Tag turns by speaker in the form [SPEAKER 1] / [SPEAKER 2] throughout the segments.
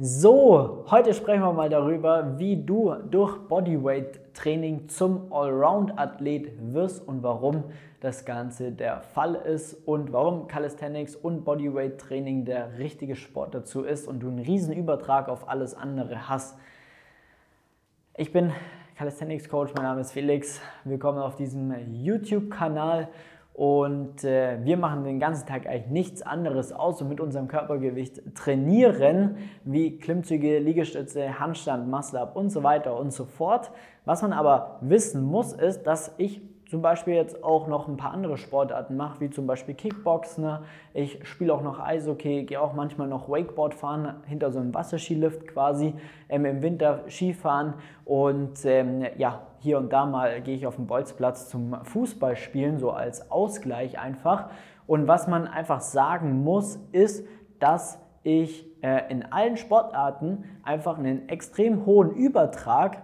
[SPEAKER 1] So, heute sprechen wir mal darüber, wie du durch Bodyweight-Training zum Allround-Athlet wirst und warum das Ganze der Fall ist und warum Calisthenics und Bodyweight-Training der richtige Sport dazu ist und du einen riesen Übertrag auf alles andere hast. Ich bin Calisthenics Coach, mein Name ist Felix. Willkommen auf diesem YouTube-Kanal und äh, wir machen den ganzen Tag eigentlich nichts anderes außer mit unserem Körpergewicht trainieren, wie Klimmzüge, Liegestütze, Handstand, Muscle-Up und so weiter und so fort. Was man aber wissen muss, ist, dass ich zum Beispiel jetzt auch noch ein paar andere Sportarten mache, wie zum Beispiel Kickboxen. Ne? Ich spiele auch noch Eishockey, gehe auch manchmal noch Wakeboard fahren, hinter so einem Wasserskilift quasi, ähm, im Winter Skifahren und ähm, ja, hier und da mal gehe ich auf den Bolzplatz zum Fußballspielen, so als Ausgleich einfach. Und was man einfach sagen muss, ist, dass ich äh, in allen Sportarten einfach einen extrem hohen Übertrag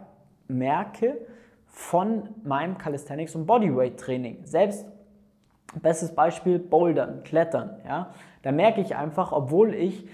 [SPEAKER 1] merke von meinem Calisthenics und Bodyweight Training. Selbst bestes Beispiel Bouldern, Klettern. Ja? Da merke ich einfach, obwohl ich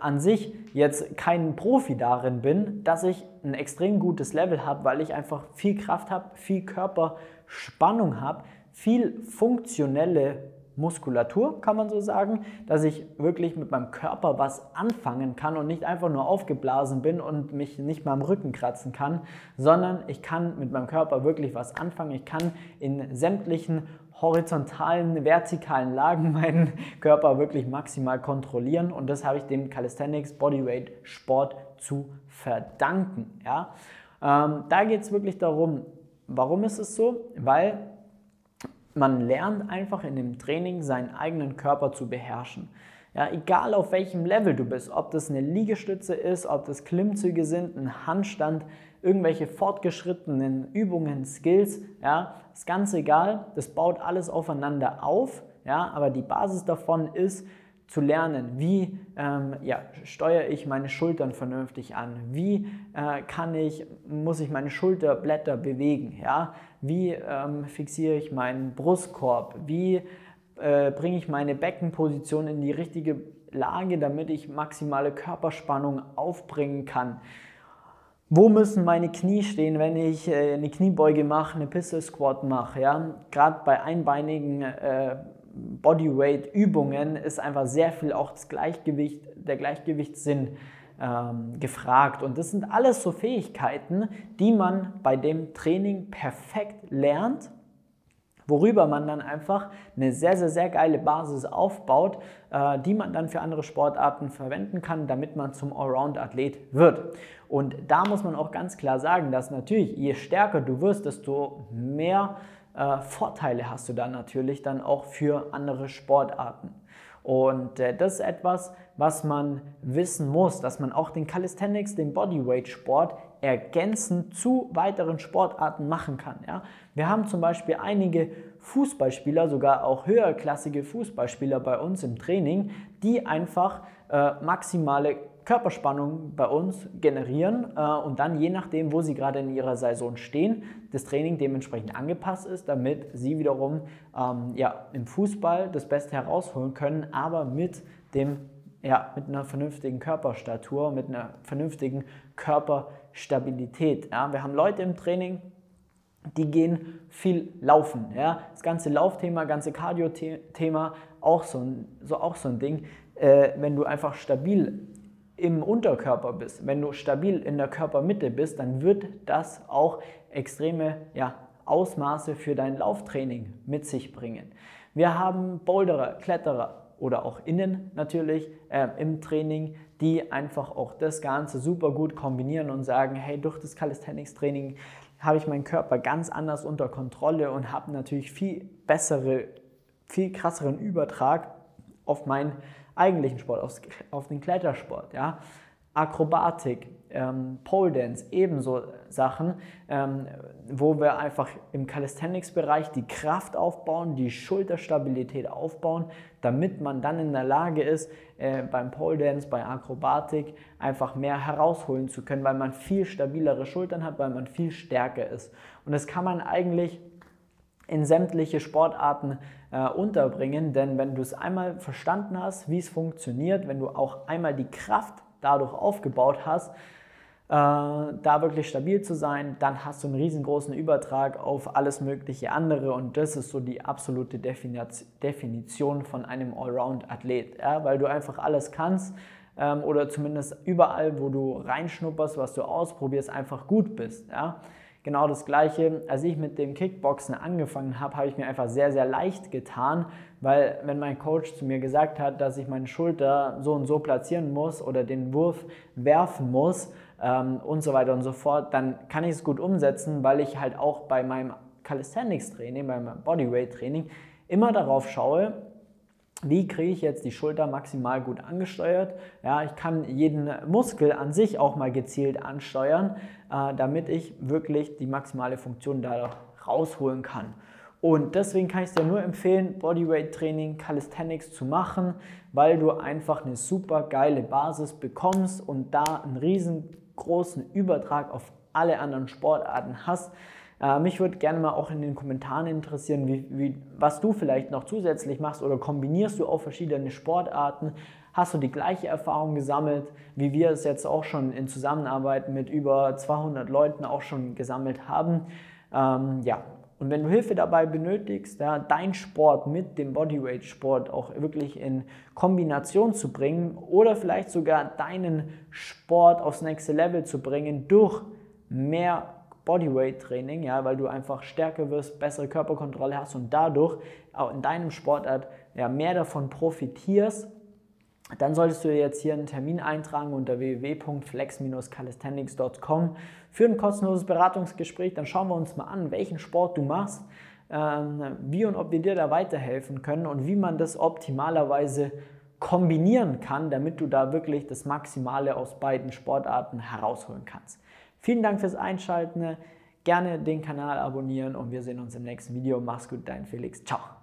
[SPEAKER 1] an sich jetzt kein Profi darin bin, dass ich ein extrem gutes Level habe, weil ich einfach viel Kraft habe, viel Körperspannung habe, viel funktionelle Muskulatur, kann man so sagen, dass ich wirklich mit meinem Körper was anfangen kann und nicht einfach nur aufgeblasen bin und mich nicht mal am Rücken kratzen kann, sondern ich kann mit meinem Körper wirklich was anfangen. Ich kann in sämtlichen horizontalen, vertikalen Lagen meinen Körper wirklich maximal kontrollieren und das habe ich dem Calisthenics Bodyweight Sport zu verdanken. Ja? Ähm, da geht es wirklich darum, warum ist es so? Weil man lernt einfach in dem Training seinen eigenen Körper zu beherrschen. Ja, egal auf welchem Level du bist, ob das eine Liegestütze ist, ob das Klimmzüge sind, ein Handstand, irgendwelche fortgeschrittenen Übungen, Skills, ja, ist ganz egal, das baut alles aufeinander auf, ja, aber die Basis davon ist, zu lernen, wie ähm, ja, steuere ich meine Schultern vernünftig an, wie äh, kann ich, muss ich meine Schulterblätter bewegen, ja? wie ähm, fixiere ich meinen Brustkorb, wie äh, bringe ich meine Beckenposition in die richtige Lage, damit ich maximale Körperspannung aufbringen kann. Wo müssen meine Knie stehen, wenn ich äh, eine Kniebeuge mache, eine Pistol Squat mache? Ja? Gerade bei einbeinigen äh, Bodyweight-Übungen ist einfach sehr viel auch das Gleichgewicht, der Gleichgewichtssinn ähm, gefragt. Und das sind alles so Fähigkeiten, die man bei dem Training perfekt lernt, worüber man dann einfach eine sehr, sehr, sehr geile Basis aufbaut, äh, die man dann für andere Sportarten verwenden kann, damit man zum Allround-Athlet wird. Und da muss man auch ganz klar sagen, dass natürlich, je stärker du wirst, desto mehr äh, Vorteile hast du dann natürlich dann auch für andere Sportarten. Und äh, das ist etwas, was man wissen muss, dass man auch den Calisthenics, den Bodyweight-Sport ergänzend zu weiteren Sportarten machen kann. Ja? Wir haben zum Beispiel einige Fußballspieler, sogar auch höherklassige Fußballspieler bei uns im Training, die einfach äh, maximale Körperspannung bei uns generieren äh, und dann je nachdem, wo sie gerade in ihrer Saison stehen, das Training dementsprechend angepasst ist, damit sie wiederum ähm, ja, im Fußball das Beste herausholen können, aber mit dem ja, mit einer vernünftigen Körperstatur, mit einer vernünftigen Körperstabilität. Ja. Wir haben Leute im Training, die gehen viel laufen. Ja. Das ganze Laufthema, ganze Cardio-Thema, auch so ein, so auch so ein Ding. Äh, wenn du einfach stabil im Unterkörper bist, wenn du stabil in der Körpermitte bist, dann wird das auch extreme ja, Ausmaße für dein Lauftraining mit sich bringen. Wir haben Boulderer, Kletterer oder auch innen natürlich äh, im Training, die einfach auch das Ganze super gut kombinieren und sagen, hey, durch das Calisthenics-Training habe ich meinen Körper ganz anders unter Kontrolle und habe natürlich viel bessere, viel krasseren Übertrag auf mein eigentlichen Sport, auf, auf den Klettersport. Ja? Akrobatik, ähm, Pole Dance, ebenso Sachen, ähm, wo wir einfach im Calisthenics-Bereich die Kraft aufbauen, die Schulterstabilität aufbauen, damit man dann in der Lage ist, äh, beim Pole Dance, bei Akrobatik einfach mehr herausholen zu können, weil man viel stabilere Schultern hat, weil man viel stärker ist. Und das kann man eigentlich in sämtliche Sportarten äh, unterbringen, denn wenn du es einmal verstanden hast, wie es funktioniert, wenn du auch einmal die Kraft dadurch aufgebaut hast, äh, da wirklich stabil zu sein, dann hast du einen riesengroßen Übertrag auf alles mögliche andere und das ist so die absolute Definition von einem Allround-Athlet, ja? weil du einfach alles kannst ähm, oder zumindest überall, wo du reinschnupperst, was du ausprobierst, einfach gut bist. Ja? Genau das gleiche, als ich mit dem Kickboxen angefangen habe, habe ich mir einfach sehr, sehr leicht getan, weil wenn mein Coach zu mir gesagt hat, dass ich meine Schulter so und so platzieren muss oder den Wurf werfen muss, ähm, und so weiter und so fort, dann kann ich es gut umsetzen, weil ich halt auch bei meinem Calisthenics-Training, beim Bodyweight-Training immer darauf schaue, wie kriege ich jetzt die Schulter maximal gut angesteuert. Ja, ich kann jeden Muskel an sich auch mal gezielt ansteuern, äh, damit ich wirklich die maximale Funktion da rausholen kann. Und deswegen kann ich dir nur empfehlen, Bodyweight Training, Calisthenics zu machen, weil du einfach eine super geile Basis bekommst und da einen riesen großen Übertrag auf alle anderen Sportarten hast. Äh, mich würde gerne mal auch in den Kommentaren interessieren, wie, wie, was du vielleicht noch zusätzlich machst oder kombinierst du auch verschiedene Sportarten? Hast du die gleiche Erfahrung gesammelt, wie wir es jetzt auch schon in Zusammenarbeit mit über 200 Leuten auch schon gesammelt haben? Ähm, ja, und wenn du Hilfe dabei benötigst, ja, dein Sport mit dem Bodyweight-Sport auch wirklich in Kombination zu bringen oder vielleicht sogar deinen Sport aufs nächste Level zu bringen durch mehr Bodyweight-Training, ja, weil du einfach stärker wirst, bessere Körperkontrolle hast und dadurch auch in deinem Sportart ja, mehr davon profitierst, dann solltest du jetzt hier einen Termin eintragen unter www.flex-calisthenics.com für ein kostenloses Beratungsgespräch. Dann schauen wir uns mal an, welchen Sport du machst, ähm, wie und ob wir dir da weiterhelfen können und wie man das optimalerweise kombinieren kann, damit du da wirklich das Maximale aus beiden Sportarten herausholen kannst. Vielen Dank fürs Einschalten. Gerne den Kanal abonnieren und wir sehen uns im nächsten Video. Mach's gut, dein Felix. Ciao.